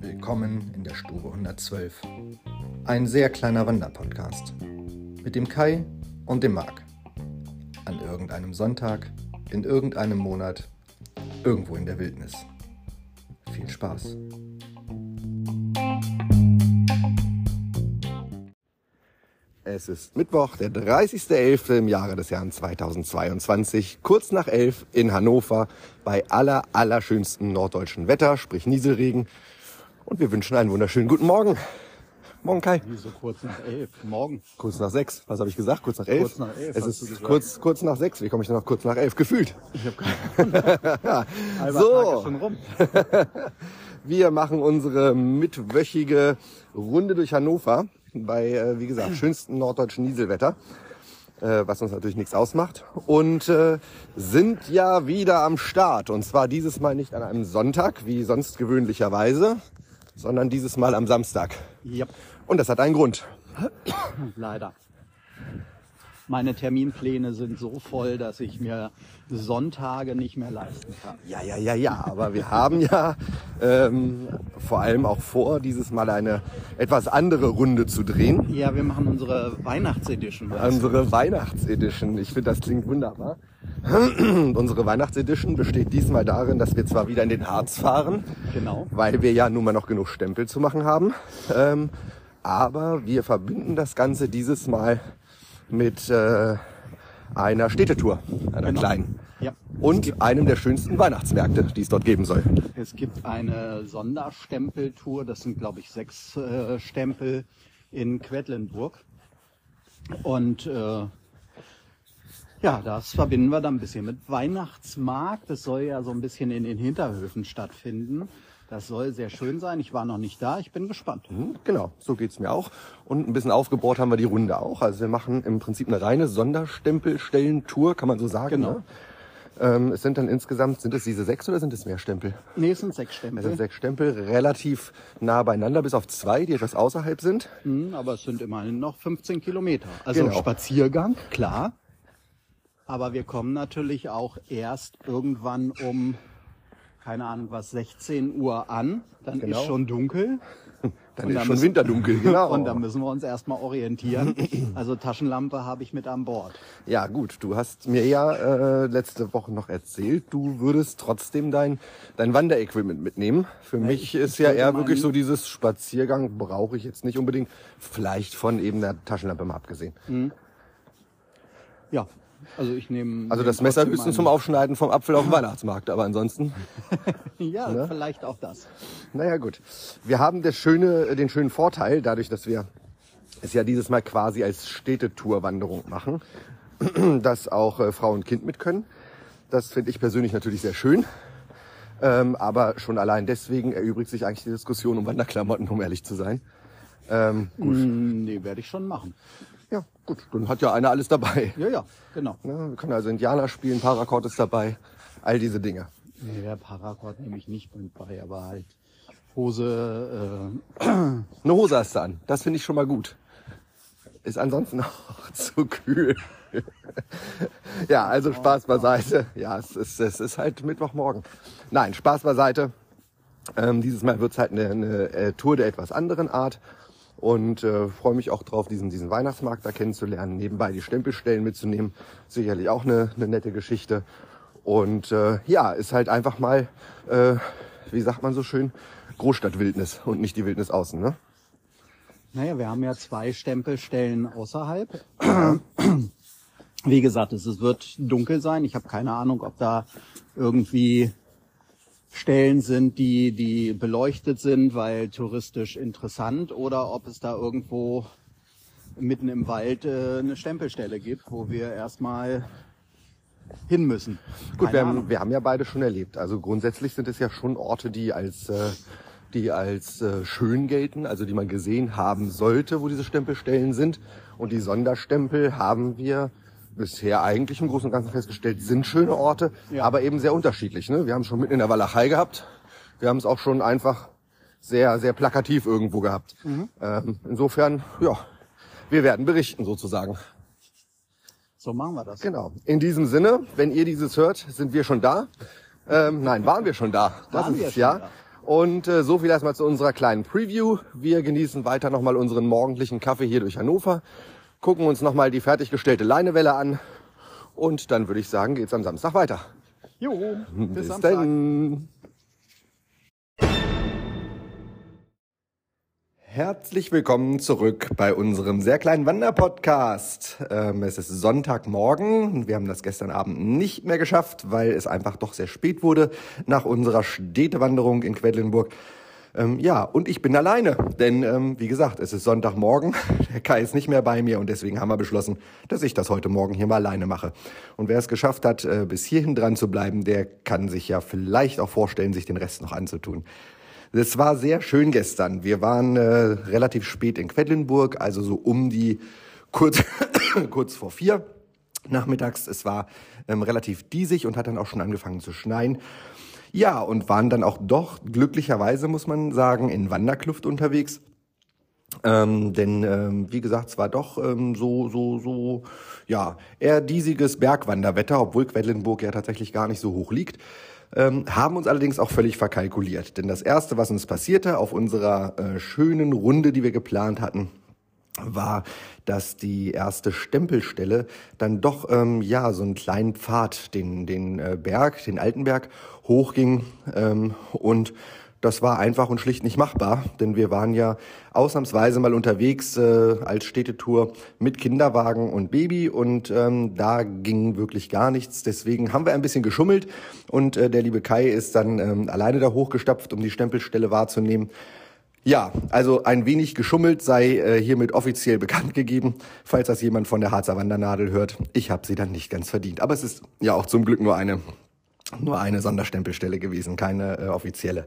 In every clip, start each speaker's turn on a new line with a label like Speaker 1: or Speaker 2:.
Speaker 1: Willkommen in der Stube 112. Ein sehr kleiner Wanderpodcast. Mit dem Kai und dem Marc. An irgendeinem Sonntag, in irgendeinem Monat, irgendwo in der Wildnis. Viel Spaß. Es ist Mittwoch, der 30.11. im Jahre des Jahres 2022, kurz nach 11 in Hannover, bei aller, allerschönsten norddeutschen Wetter, sprich Nieselregen. Und wir wünschen einen wunderschönen guten Morgen. Morgen, Kai.
Speaker 2: Wieso kurz nach elf? Morgen.
Speaker 1: Kurz nach sechs. Was habe ich gesagt? Kurz nach elf?
Speaker 2: Kurz nach elf,
Speaker 1: Es
Speaker 2: hast du
Speaker 1: ist kurz, kurz nach sechs. Wie komme ich denn noch kurz nach elf? Gefühlt.
Speaker 2: Ich habe keine Halber
Speaker 1: So.
Speaker 2: Tag ist schon rum.
Speaker 1: Wir machen unsere mitwöchige Runde durch Hannover bei, äh, wie gesagt, schönsten norddeutschen Nieselwetter, äh, was uns natürlich nichts ausmacht. Und äh, sind ja wieder am Start. Und zwar dieses Mal nicht an einem Sonntag, wie sonst gewöhnlicherweise, sondern dieses Mal am Samstag.
Speaker 2: Ja,
Speaker 1: Und das hat einen Grund.
Speaker 2: leider. Meine Terminpläne sind so voll, dass ich mir Sonntage nicht mehr leisten kann.
Speaker 1: Ja, ja, ja, ja. Aber wir haben ja ähm, vor allem auch vor, dieses Mal eine etwas andere Runde zu drehen.
Speaker 2: Ja, wir machen unsere Weihnachtsedition.
Speaker 1: Unsere Weihnachtsedition. Ich finde, das klingt wunderbar. Und unsere Weihnachtsedition besteht diesmal darin, dass wir zwar wieder in den Harz fahren,
Speaker 2: Genau.
Speaker 1: weil wir ja nun mal noch genug Stempel zu machen haben, ähm, aber wir verbinden das Ganze dieses Mal mit äh, einer Städtetour, einer
Speaker 2: Genau.
Speaker 1: kleinen.
Speaker 2: Ja.
Speaker 1: Und einem der schönsten Weihnachtsmärkte, die es dort geben soll.
Speaker 2: Es gibt eine Sonderstempeltour, das sind glaube ich sechs äh, Stempel in Quedlinburg. Und äh, ja, das verbinden wir dann ein bisschen mit Weihnachtsmarkt. Das soll ja so ein bisschen in den Hinterhöfen stattfinden. Das soll sehr schön sein. Ich war noch nicht da, ich bin gespannt.
Speaker 1: Hm, Genau, so geht's mir auch. Und ein bisschen aufgebohrt haben wir die Runde auch. Also wir machen im Prinzip eine reine Sonderstempelstellentour, kann man so sagen.
Speaker 2: Genau.
Speaker 1: Ne? Ähm, es sind dann insgesamt, sind es diese sechs oder sind es mehr Stempel?
Speaker 2: Nee, es sind sechs
Speaker 1: Es sind
Speaker 2: Stempel.
Speaker 1: sechs Stempel, relativ nah beieinander, bis auf zwei, die etwas außerhalb sind.
Speaker 2: Hm, aber es sind immerhin noch 15 Kilometer. Also
Speaker 1: Genau.
Speaker 2: Spaziergang, klar. Aber wir kommen natürlich auch erst irgendwann um, keine Ahnung was, 16 Uhr an. Dann
Speaker 1: Genau.
Speaker 2: ist schon dunkel.
Speaker 1: Dann
Speaker 2: Und
Speaker 1: ist
Speaker 2: dann
Speaker 1: schon
Speaker 2: müssen-
Speaker 1: Winterdunkel, genau.
Speaker 2: Und dann müssen wir uns erstmal orientieren. Also Taschenlampe habe ich mit an Bord.
Speaker 1: ja gut, du hast mir ja äh, letzte Woche noch erzählt, du würdest trotzdem dein, dein Wanderequipment mitnehmen. Für mich
Speaker 2: ich-
Speaker 1: ist
Speaker 2: ich
Speaker 1: ja eher wirklich so dieses Spaziergang brauche ich jetzt nicht unbedingt. Vielleicht von eben der Taschenlampe mal abgesehen.
Speaker 2: Ja, also ich nehme.
Speaker 1: Also das Messer höchstens zum Aufschneiden vom Apfel auf dem Weihnachtsmarkt, aber ansonsten,
Speaker 2: Ja,
Speaker 1: ne?
Speaker 2: vielleicht auch das.
Speaker 1: naja gut. Wir haben das schöne, den schönen Vorteil, dadurch, dass wir es ja dieses Mal quasi als Städtetour-Wanderung machen, dass auch äh, Frau und Kind mit können. Das finde ich persönlich natürlich sehr schön. Ähm, aber schon allein deswegen erübrigt sich eigentlich die Diskussion um Wanderklamotten, um ehrlich zu sein. Ähm, gut.
Speaker 2: Hm, Nee, werde ich schon machen.
Speaker 1: Ja, gut. Dann hat ja einer alles dabei.
Speaker 2: Ja, ja, genau.
Speaker 1: Ne? Wir können also Indianer spielen, Paracord ist dabei, all diese Dinge.
Speaker 2: Nee, der Paracord nehme ich nicht mit bei, aber halt Hose, äh,
Speaker 1: Eine Hose hast du an. Das finde ich schon mal gut. Ist ansonsten auch zu kühl. ja, also Spaß beiseite. Ja, es ist, es ist halt Mittwochmorgen. Nein, Spaß beiseite. Ähm, dieses Mal wird's halt eine, eine äh, Tour der etwas anderen Art. Und äh, freue mich auch drauf, diesen, diesen Weihnachtsmarkt da kennenzulernen, nebenbei die Stempelstellen mitzunehmen. Sicherlich auch eine, eine nette Geschichte. Und äh, ja, ist halt einfach mal, äh, wie sagt man so schön, Großstadtwildnis und nicht die Wildnis außen. Ne?
Speaker 2: naja, wir haben ja zwei Stempelstellen außerhalb. Wie gesagt, es es wird dunkel sein. Ich habe keine Ahnung, ob da irgendwie Stellen sind, die, die beleuchtet sind, weil touristisch interessant, oder ob es da irgendwo mitten im Wald äh, eine Stempelstelle gibt, wo wir erstmal hin müssen.
Speaker 1: Gut, wir haben, wir haben ja beide schon erlebt. Also grundsätzlich sind es ja schon Orte, die als, äh, die als äh, schön gelten, also die man gesehen haben sollte, wo diese Stempelstellen sind. Und die Sonderstempel haben wir bisher eigentlich im Großen und Ganzen festgestellt, sind schöne Orte,
Speaker 2: Ja.
Speaker 1: aber eben sehr unterschiedlich. Ne? Wir haben es schon mitten in der Walachei gehabt. Wir haben es auch schon einfach sehr, sehr plakativ irgendwo gehabt. Ähm, insofern, ja, wir werden berichten sozusagen.
Speaker 2: So machen wir das.
Speaker 1: Genau. In diesem Sinne, wenn ihr dieses hört, sind wir schon da. Ähm, nein, waren wir schon da. Das
Speaker 2: Waren
Speaker 1: ist es, ja.
Speaker 2: da.
Speaker 1: Und äh, so viel erstmal zu unserer kleinen Preview. Wir genießen weiter nochmal unseren morgendlichen Kaffee hier durch Hannover, gucken uns nochmal die fertiggestellte Leinewelle an und dann würde ich sagen, geht's am Samstag weiter.
Speaker 2: Jo, bis,
Speaker 1: Bis
Speaker 2: Samstag.
Speaker 1: dann. Herzlich willkommen zurück bei unserem sehr kleinen Wanderpodcast. Ähm, es ist Sonntagmorgen. Wir haben das gestern Abend nicht mehr geschafft, weil es einfach doch sehr spät wurde nach unserer Städtewanderung in Quedlinburg. Ähm, ja, und ich bin alleine, denn ähm, wie gesagt, es ist Sonntagmorgen, der Kai ist nicht mehr bei mir und deswegen haben wir beschlossen, dass ich das heute Morgen hier mal alleine mache. Und wer es geschafft hat, äh, bis hierhin dran zu bleiben, der kann sich ja vielleicht auch vorstellen, sich den Rest noch anzutun. Es war sehr schön gestern. Wir waren äh, relativ spät in Quedlinburg, also so um die kurz, kurz vor vier nachmittags. Es war ähm, relativ diesig und hat dann auch schon angefangen zu schneien. Ja, und waren dann auch doch glücklicherweise, muss man sagen, in Wanderkluft unterwegs. Ähm, denn ähm, wie gesagt, es war doch ähm, so so so ja eher diesiges Bergwanderwetter, obwohl Quedlinburg ja tatsächlich gar nicht so hoch liegt. Ähm, haben uns allerdings auch völlig verkalkuliert. Denn das erste, was uns passierte auf unserer äh, schönen Runde, die wir geplant hatten, war, dass die erste Stempelstelle dann doch ähm, ja so einen kleinen Pfad den den äh, Berg, den Altenberg hochging ähm, und das war einfach und schlicht nicht machbar, denn wir waren ja ausnahmsweise mal unterwegs äh, als Städtetour mit Kinderwagen und Baby und ähm, da ging wirklich gar nichts. Deswegen haben wir ein bisschen geschummelt und äh, der liebe Kai ist dann ähm, alleine da hochgestapft, um die Stempelstelle wahrzunehmen. Ja, also ein wenig geschummelt sei äh, hiermit offiziell bekannt gegeben, falls das jemand von der Harzer Wandernadel hört. Ich habe sie dann nicht ganz verdient, aber es ist ja auch zum Glück nur eine nur eine Sonderstempelstelle gewesen, keine äh, offizielle.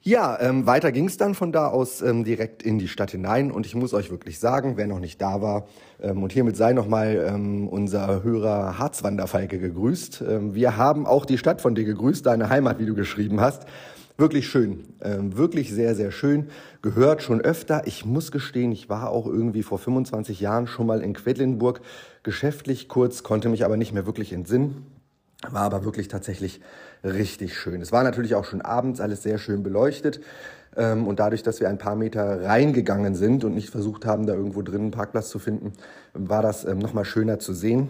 Speaker 1: Ja, ähm, weiter ging's dann von da aus ähm, direkt in die Stadt hinein und ich muss euch wirklich sagen, wer noch nicht da war ähm, und hiermit sei nochmal ähm, unser Hörer Harzwanderfalke gegrüßt. Ähm, wir haben auch die Stadt von dir gegrüßt, deine Heimat, wie du geschrieben hast. Wirklich schön, ähm, wirklich sehr, sehr schön. Gehört schon öfter. Ich muss gestehen, ich war auch irgendwie vor 25 Jahren schon mal in Quedlinburg geschäftlich kurz, konnte mich aber nicht mehr wirklich entsinnen. War aber wirklich tatsächlich richtig schön. Es war natürlich auch schon abends alles sehr schön beleuchtet. Ähm, und dadurch, dass wir ein paar Meter reingegangen sind und nicht versucht haben, da irgendwo drin einen Parkplatz zu finden, war das ähm, nochmal schöner zu sehen.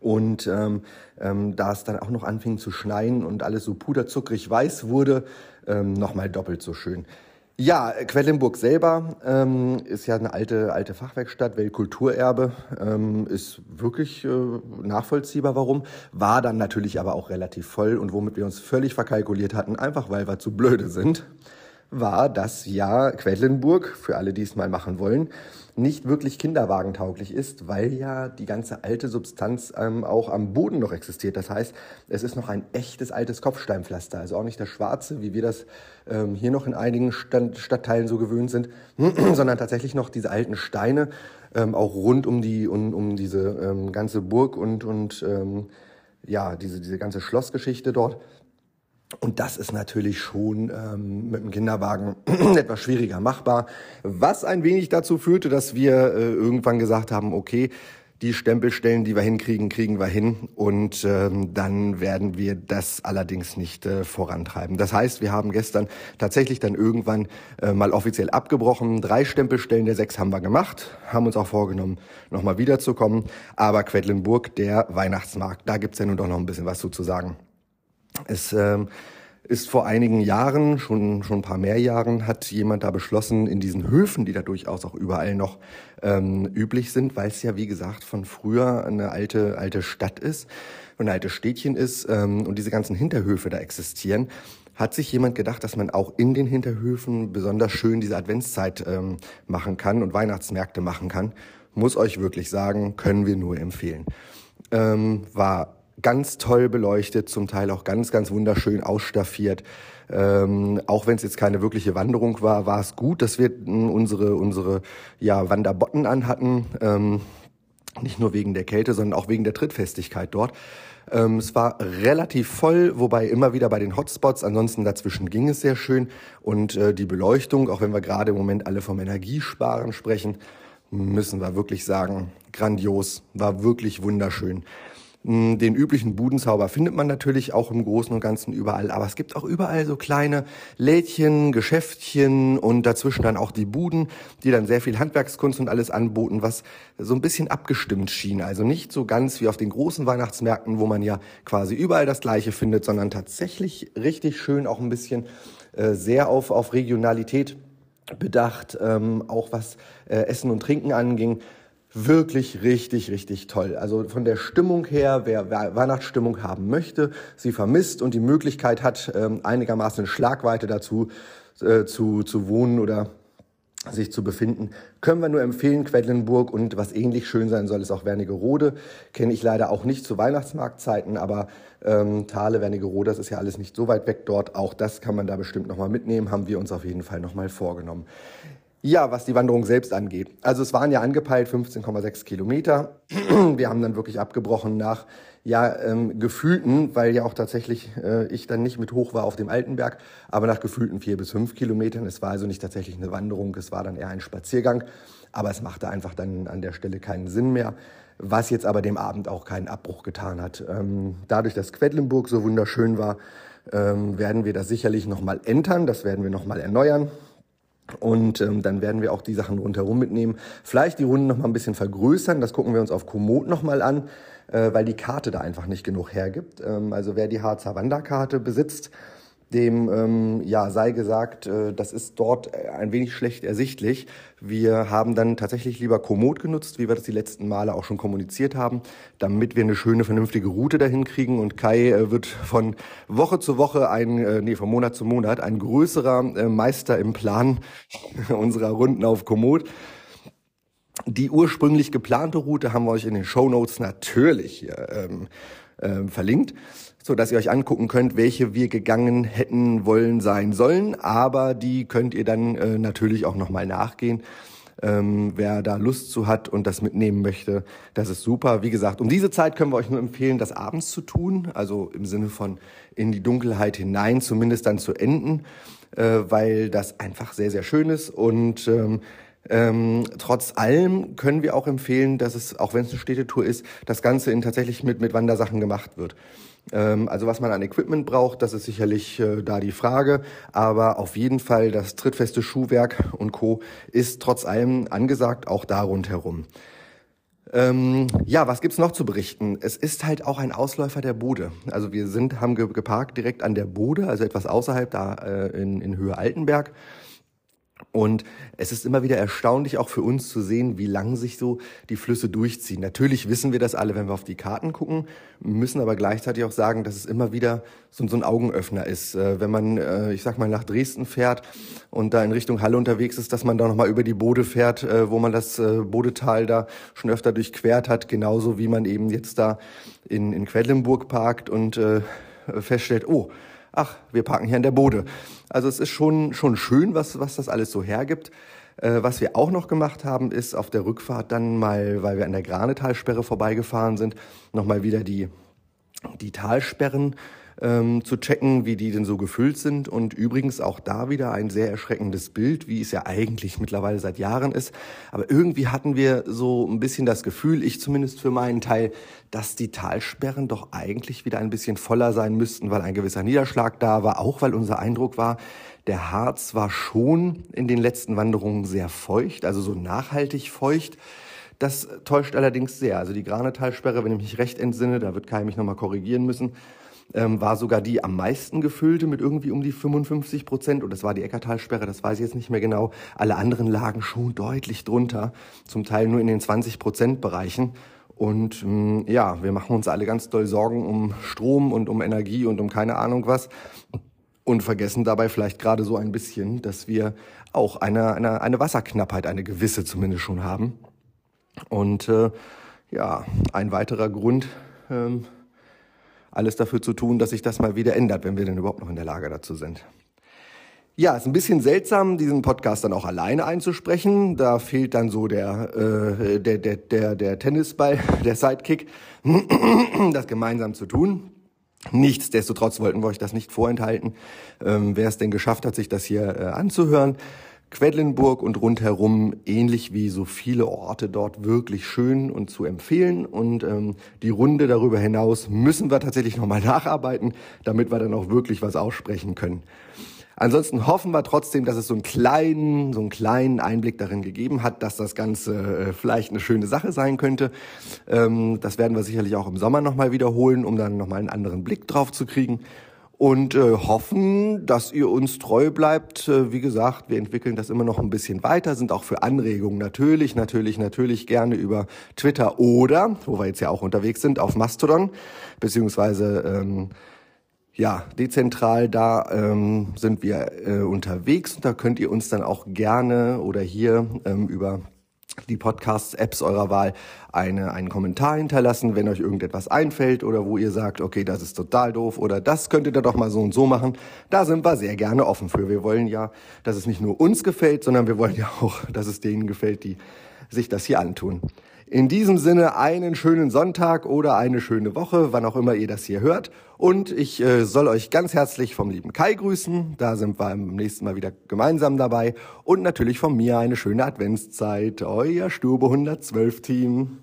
Speaker 1: Und ähm, ähm, da es dann auch noch anfing zu schneien und alles so puderzuckrig weiß wurde, ähm, nochmal doppelt so schön. Ja, Quellenburg selber ähm, ist ja eine alte, alte Fachwerkstatt, Weltkulturerbe, ähm, ist wirklich äh, nachvollziehbar, warum. War dann natürlich aber auch relativ voll und womit wir uns völlig verkalkuliert hatten, einfach weil wir zu blöde sind, war, dass ja Quedlinburg, für alle, die es mal machen wollen, nicht wirklich kinderwagentauglich ist, weil ja die ganze alte Substanz ähm, auch am Boden noch existiert. Das heißt, es ist noch ein echtes altes Kopfsteinpflaster, also auch nicht das schwarze, wie wir das ähm, hier noch in einigen Stand Stadtteilen so gewöhnt sind, sondern tatsächlich noch diese alten Steine, ähm, auch rund um die um, um diese ähm, ganze Burg und und ähm, ja diese diese ganze Schlossgeschichte dort. Und das ist natürlich schon ähm, mit dem Kinderwagen etwas schwieriger machbar, was ein wenig dazu führte, dass wir äh, irgendwann gesagt haben, okay, die Stempelstellen, die wir hinkriegen, kriegen wir hin und ähm, dann werden wir das allerdings nicht äh, vorantreiben. Das heißt, wir haben gestern tatsächlich dann irgendwann äh, mal offiziell abgebrochen. Drei Stempelstellen der sechs haben wir gemacht, haben uns auch vorgenommen, nochmal wiederzukommen. Aber Quedlinburg, der Weihnachtsmarkt, da gibt's ja nun doch noch ein bisschen was zu, zu sagen. Es ähm, ist vor einigen Jahren, schon, schon ein paar mehr Jahren, hat jemand da beschlossen, in diesen Höfen, die da durchaus auch überall noch ähm, üblich sind, weil es ja, wie gesagt, von früher eine alte, alte Stadt ist, ein altes Städtchen ist ähm, und diese ganzen Hinterhöfe da existieren, hat sich jemand gedacht, dass man auch in den Hinterhöfen besonders schön diese Adventszeit ähm, machen kann und Weihnachtsmärkte machen kann. Muss euch wirklich sagen, können wir nur empfehlen. Ähm, war ganz toll beleuchtet, zum Teil auch ganz, ganz wunderschön ausstaffiert. Ähm, auch wenn es jetzt keine wirkliche Wanderung war, war es gut, dass wir mh, unsere, unsere ja, Wanderbotten anhatten. Ähm, nicht nur wegen der Kälte, sondern auch wegen der Trittfestigkeit dort. Ähm, es war relativ voll, wobei immer wieder bei den Hotspots, ansonsten dazwischen ging es sehr schön. Und äh, die Beleuchtung, auch wenn wir gerade im Moment alle vom Energiesparen sprechen, müssen wir wirklich sagen, grandios, war wirklich wunderschön. Hm, den üblichen Budenzauber findet man natürlich auch im Großen und Ganzen überall, aber es gibt auch überall so kleine Lädchen, Geschäftchen und dazwischen dann auch die Buden, die dann sehr viel Handwerkskunst und alles anboten, was so ein bisschen abgestimmt schien. Also nicht so ganz wie auf den großen Weihnachtsmärkten, wo man ja quasi überall das Gleiche findet, sondern tatsächlich richtig schön auch ein bisschen äh, sehr auf, auf Regionalität bedacht, ähm, auch was äh, Essen und Trinken anging wirklich richtig, richtig toll. Also von der Stimmung her, wer Weihnachtsstimmung haben möchte, sie vermisst und die Möglichkeit hat, ähm, einigermaßen Schlagweite dazu äh, zu, zu wohnen oder sich zu befinden, können wir nur empfehlen, Quedlinburg und was ähnlich schön sein soll, ist auch Wernigerode. Kenne ich leider auch nicht zu Weihnachtsmarktzeiten, aber ähm, Thale, Wernigerode, das ist ja alles nicht so weit weg dort. Auch das kann man da bestimmt nochmal mitnehmen, haben wir uns auf jeden Fall nochmal vorgenommen. Ja, was die Wanderung selbst angeht. Also es waren ja angepeilt 15,6 Kilometer. Wir haben dann wirklich abgebrochen nach ja ähm, gefühlten, weil ja auch tatsächlich äh, ich dann nicht mit hoch war auf dem Altenberg, aber nach gefühlten vier bis fünf Kilometern. Es war also nicht tatsächlich eine Wanderung, es war dann eher ein Spaziergang, aber es machte einfach dann an der Stelle keinen Sinn mehr, was jetzt aber dem Abend auch keinen Abbruch getan hat. Ähm, dadurch, dass Quedlinburg so wunderschön war, ähm, werden wir das sicherlich nochmal entern, das werden wir nochmal erneuern. Und ähm, dann werden wir auch die Sachen rundherum mitnehmen. Vielleicht die Runden noch mal ein bisschen vergrößern. Das gucken wir uns auf Komoot noch mal an, äh, weil die Karte da einfach nicht genug hergibt. Ähm, also wer die Harzer Wanderkarte besitzt, dem ähm, ja sei gesagt, äh, das ist dort ein wenig schlecht ersichtlich. Wir haben dann tatsächlich lieber Komoot genutzt, wie wir das die letzten Male auch schon kommuniziert haben, damit wir eine schöne, vernünftige Route dahin kriegen. Und Kai äh, wird von Woche zu Woche ein, äh, nee, von Monat zu Monat ein größerer äh, Meister im Plan unserer Runden auf Komoot. Die ursprünglich geplante Route haben wir euch in den Show Notes natürlich ähm, äh, verlinkt so dass ihr euch angucken könnt, welche wir gegangen hätten wollen sein sollen. Aber die könnt ihr dann äh, natürlich auch nochmal nachgehen. Ähm, wer da Lust zu hat und das mitnehmen möchte, das ist super. Wie gesagt, um diese Zeit können wir euch nur empfehlen, das abends zu tun, also im Sinne von in die Dunkelheit hinein, zumindest dann zu enden, äh, weil das einfach sehr, sehr schön ist und ähm, ähm, trotz allem können wir auch empfehlen, dass es, auch wenn es eine Städtetour ist, das Ganze in tatsächlich mit, mit Wandersachen gemacht wird. Ähm, also was man an Equipment braucht, das ist sicherlich äh, da die Frage. Aber auf jeden Fall das trittfeste Schuhwerk und Co. ist trotz allem angesagt, auch da rundherum. Ähm, ja, was gibt's noch zu berichten? Es ist halt auch ein Ausläufer der Bode. Also wir sind, haben geparkt direkt an der Bode, also etwas außerhalb da äh, in, in Höhe Altenberg. Und es ist immer wieder erstaunlich auch für uns zu sehen, wie lang sich so die Flüsse durchziehen. Natürlich wissen wir das alle, wenn wir auf die Karten gucken, müssen aber gleichzeitig auch sagen, dass es immer wieder so, ein Augenöffner ist. Äh, wenn man, äh, ich sag mal, nach Dresden fährt und da in Richtung Halle unterwegs ist, dass man da nochmal über die Bode fährt, äh, wo man das Bodetal da schon öfter durchquert hat, genauso wie man eben jetzt da in, in Quedlinburg parkt und feststellt, oh, ach, wir parken hier an der Bode. Also es ist schon, schon schön, was, was das alles so hergibt. Äh, was wir auch noch gemacht haben, ist auf der Rückfahrt dann mal, weil wir an der Granetalsperre vorbeigefahren sind, nochmal wieder die, die Talsperren ähm, zu checken, wie die denn so gefüllt sind. Und übrigens auch da wieder ein sehr erschreckendes Bild, wie es ja eigentlich mittlerweile seit Jahren ist. Aber irgendwie hatten wir so ein bisschen das Gefühl, ich zumindest für meinen Teil, dass die Talsperren doch eigentlich wieder ein bisschen voller sein müssten, weil ein gewisser Niederschlag da war, auch weil unser Eindruck war, der Harz war schon in den letzten Wanderungen sehr feucht, also so nachhaltig feucht. Das täuscht allerdings sehr. Also die Granetalsperre, wenn ich mich recht entsinne, da wird Kai mich nochmal korrigieren müssen, ähm, war sogar die am meisten gefüllte mit irgendwie um die 55 Prozent. Und das war die Eckertalsperre, das weiß ich jetzt nicht mehr genau. Alle anderen lagen schon deutlich drunter, zum Teil nur in den 20 Prozent Bereichen. Und mh, mm, ja, wir machen uns alle ganz doll Sorgen um Strom und um Energie und um keine Ahnung was. Und vergessen dabei vielleicht gerade so ein bisschen, dass wir auch eine, eine, eine Wasserknappheit, eine gewisse zumindest schon haben. Und äh, ja, ein weiterer Grund, ähm, alles dafür zu tun, dass sich das mal wieder ändert, wenn wir denn überhaupt noch in der Lage dazu sind. Ja, ist ein bisschen seltsam, diesen Podcast dann auch alleine einzusprechen. Da fehlt dann so der, äh, der, der, der, der Tennisball, der Sidekick, das gemeinsam zu tun. Nichtsdestotrotz wollten wir euch das nicht vorenthalten. Ähm, wer es denn geschafft hat, sich das hier äh, anzuhören, Quedlinburg und rundherum, ähnlich wie so viele Orte dort, wirklich schön und zu empfehlen. Und ähm, die Runde darüber hinaus müssen wir tatsächlich nochmal nacharbeiten, damit wir dann auch wirklich was aussprechen können. Ansonsten hoffen wir trotzdem, dass es so einen kleinen, so einen kleinen Einblick darin gegeben hat, dass das Ganze äh, vielleicht eine schöne Sache sein könnte. Ähm, das werden wir sicherlich auch im Sommer nochmal wiederholen, um dann nochmal einen anderen Blick drauf zu kriegen und äh, hoffen, dass ihr uns treu bleibt. Äh, wie gesagt, wir entwickeln das immer noch ein bisschen weiter, sind auch für Anregungen natürlich, natürlich, natürlich gerne über Twitter oder, wo wir jetzt ja auch unterwegs sind, auf Mastodon, beziehungsweise ähm, ja, dezentral, da ähm, sind wir äh, unterwegs und da könnt ihr uns dann auch gerne oder hier ähm, über die Podcast-Apps eurer Wahl eine, einen Kommentar hinterlassen, wenn euch irgendetwas einfällt oder wo ihr sagt, okay, das ist total doof oder das könntet ihr doch mal so und so machen. Da sind wir sehr gerne offen für. Wir wollen ja, dass es nicht nur uns gefällt, sondern wir wollen ja auch, dass es denen gefällt, die sich das hier antun. In diesem Sinne einen schönen Sonntag oder eine schöne Woche, wann auch immer ihr das hier hört. Und ich äh, soll euch ganz herzlich vom lieben Kai grüßen. Da sind wir beim nächsten Mal wieder gemeinsam dabei. Und natürlich von mir eine schöne Adventszeit. Euer Stube 112 Team.